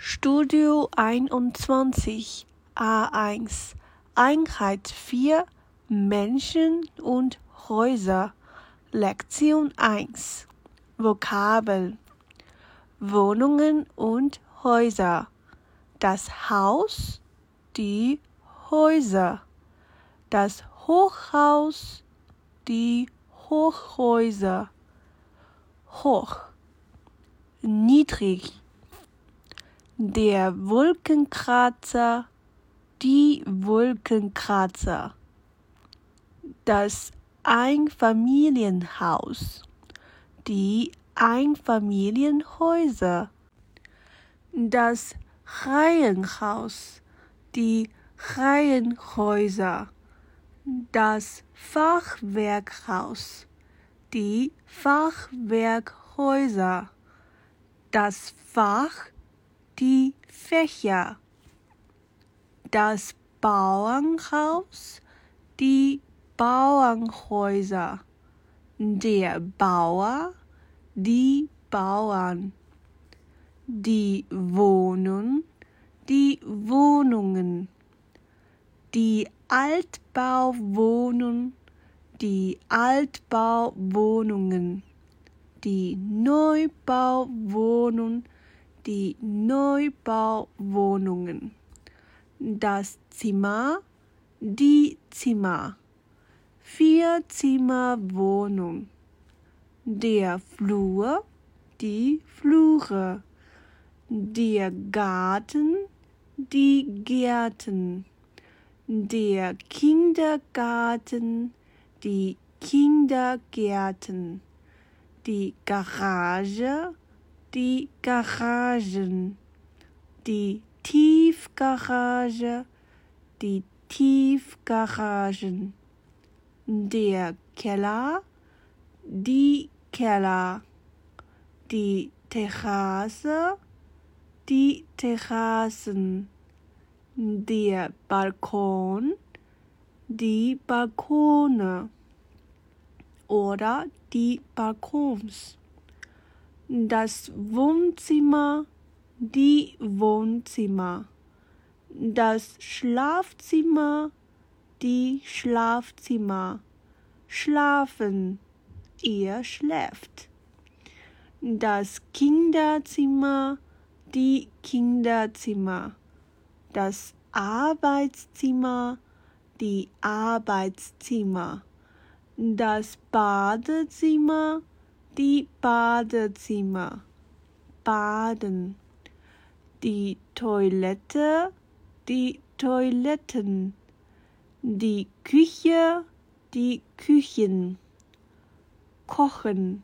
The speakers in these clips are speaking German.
Studio 21 A1 Einheit 4 Menschen und Häuser. Lektion 1 Vokabeln. Wohnungen und Häuser. Das Haus Die Häuser. Das Hochhaus Die Hochhäuser. Hoch. Niedrig der Wolkenkratzer, die Wolkenkratzer, das Einfamilienhaus, die Einfamilienhäuser, das Reihenhaus, die Reihenhäuser, das Fachwerkhaus, die Fachwerkhäuser, das Fach die Fächer, das Bauernhaus, die Bauernhäuser, der Bauer, die Bauern, die Wohnung, die Wohnungen, die Altbauwohnung, die Altbauwohnungen, die Neubauwohnung, die Neubauwohnungen. Das Zimmer, die Zimmer. Vierzimmerwohnung. Der Flur, die Flure. Der Garten, die Gärten. Der Kindergarten, die Kindergärten. Die Garage, die Garagen, die Tiefgarage, die Tiefgaragen, der Keller, die Keller, die Terrasse, die Terrassen, der Balkon, die Balkone. Oder die Balkons das Wohnzimmer, die Wohnzimmer, das Schlafzimmer, die Schlafzimmer, schlafen, ihr schläft, das Kinderzimmer, die Kinderzimmer, das Arbeitszimmer, die Arbeitszimmer, das Badezimmer, die Badezimmer, Baden, die Toilette, die Toiletten, die Küche, die Küchen, Kochen.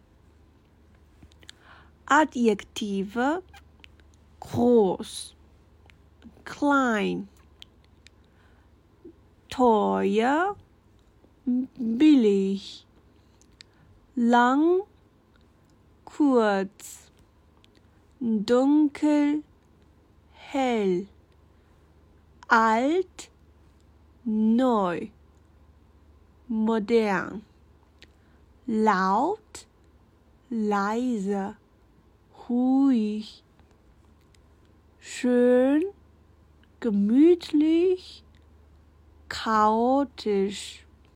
Adjektive. Groß, klein, teuer, billig, lang, kurz, dunkel, hell, alt, neu, modern, laut, leise, ruhig, schön, gemütlich, chaotisch,